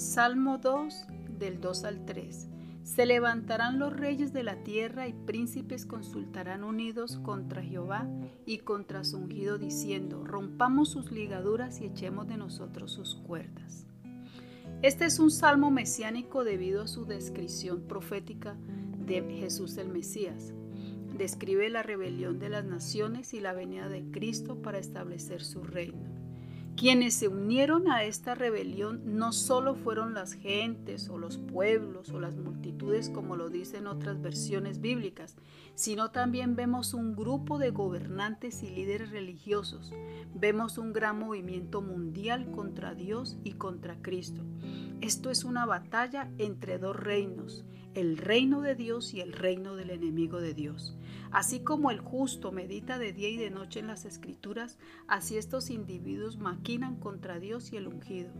Salmo 2 del 2 al 3. Se levantarán los reyes de la tierra y príncipes consultarán unidos contra Jehová y contra su ungido diciendo, rompamos sus ligaduras y echemos de nosotros sus cuerdas. Este es un salmo mesiánico debido a su descripción profética de Jesús el Mesías. Describe la rebelión de las naciones y la venida de Cristo para establecer su reino. Quienes se unieron a esta rebelión no solo fueron las gentes o los pueblos o las multitudes como lo dicen otras versiones bíblicas, sino también vemos un grupo de gobernantes y líderes religiosos. Vemos un gran movimiento mundial contra Dios y contra Cristo. Esto es una batalla entre dos reinos, el reino de Dios y el reino del enemigo de Dios. Así como el justo medita de día y de noche en las escrituras, así estos individuos maquinan contra Dios y el ungido.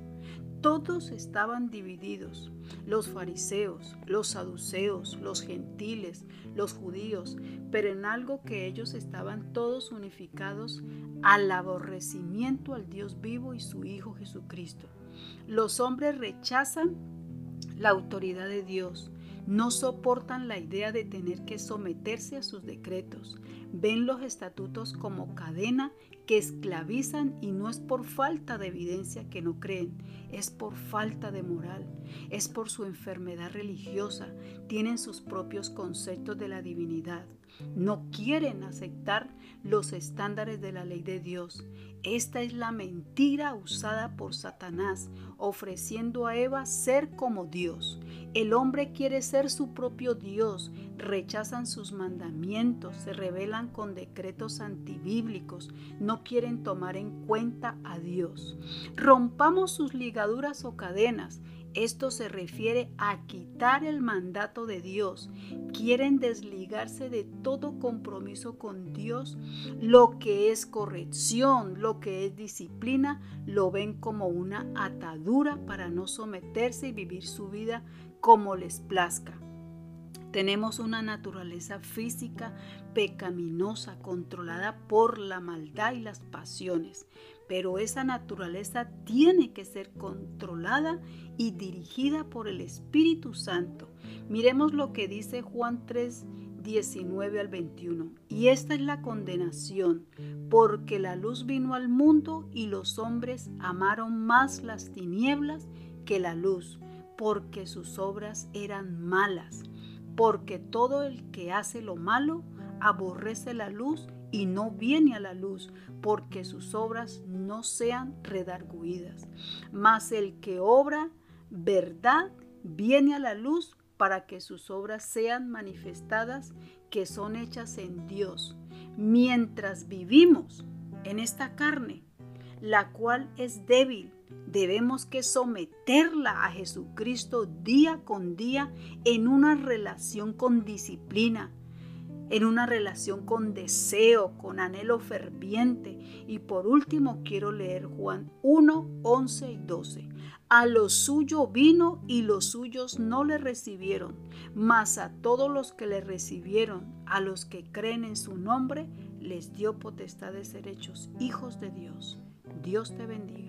Todos estaban divididos, los fariseos, los saduceos, los gentiles, los judíos, pero en algo que ellos estaban todos unificados al aborrecimiento al Dios vivo y su Hijo Jesucristo. Los hombres rechazan la autoridad de Dios, no soportan la idea de tener que someterse a sus decretos. Ven los estatutos como cadena que esclavizan y no es por falta de evidencia que no creen, es por falta de moral, es por su enfermedad religiosa, tienen sus propios conceptos de la divinidad. No quieren aceptar los estándares de la ley de Dios. Esta es la mentira usada por Satanás, ofreciendo a Eva ser como Dios. El hombre quiere ser su propio Dios, rechazan sus mandamientos, se rebelan con decretos antibíblicos, no quieren tomar en cuenta a Dios. Rompamos sus ligaduras o cadenas esto se refiere a quitar el mandato de Dios. Quieren desligarse de todo compromiso con Dios. Lo que es corrección, lo que es disciplina, lo ven como una atadura para no someterse y vivir su vida como les plazca. Tenemos una naturaleza física pecaminosa, controlada por la maldad y las pasiones, pero esa naturaleza tiene que ser controlada y dirigida por el Espíritu Santo. Miremos lo que dice Juan 3, 19 al 21. Y esta es la condenación, porque la luz vino al mundo y los hombres amaron más las tinieblas que la luz, porque sus obras eran malas porque todo el que hace lo malo aborrece la luz y no viene a la luz, porque sus obras no sean redarguidas. Mas el que obra verdad viene a la luz para que sus obras sean manifestadas, que son hechas en Dios, mientras vivimos en esta carne, la cual es débil Debemos que someterla a Jesucristo día con día en una relación con disciplina, en una relación con deseo, con anhelo ferviente. Y por último quiero leer Juan 1, 11 y 12. A lo suyo vino y los suyos no le recibieron, mas a todos los que le recibieron, a los que creen en su nombre, les dio potestad de ser hechos hijos de Dios. Dios te bendiga.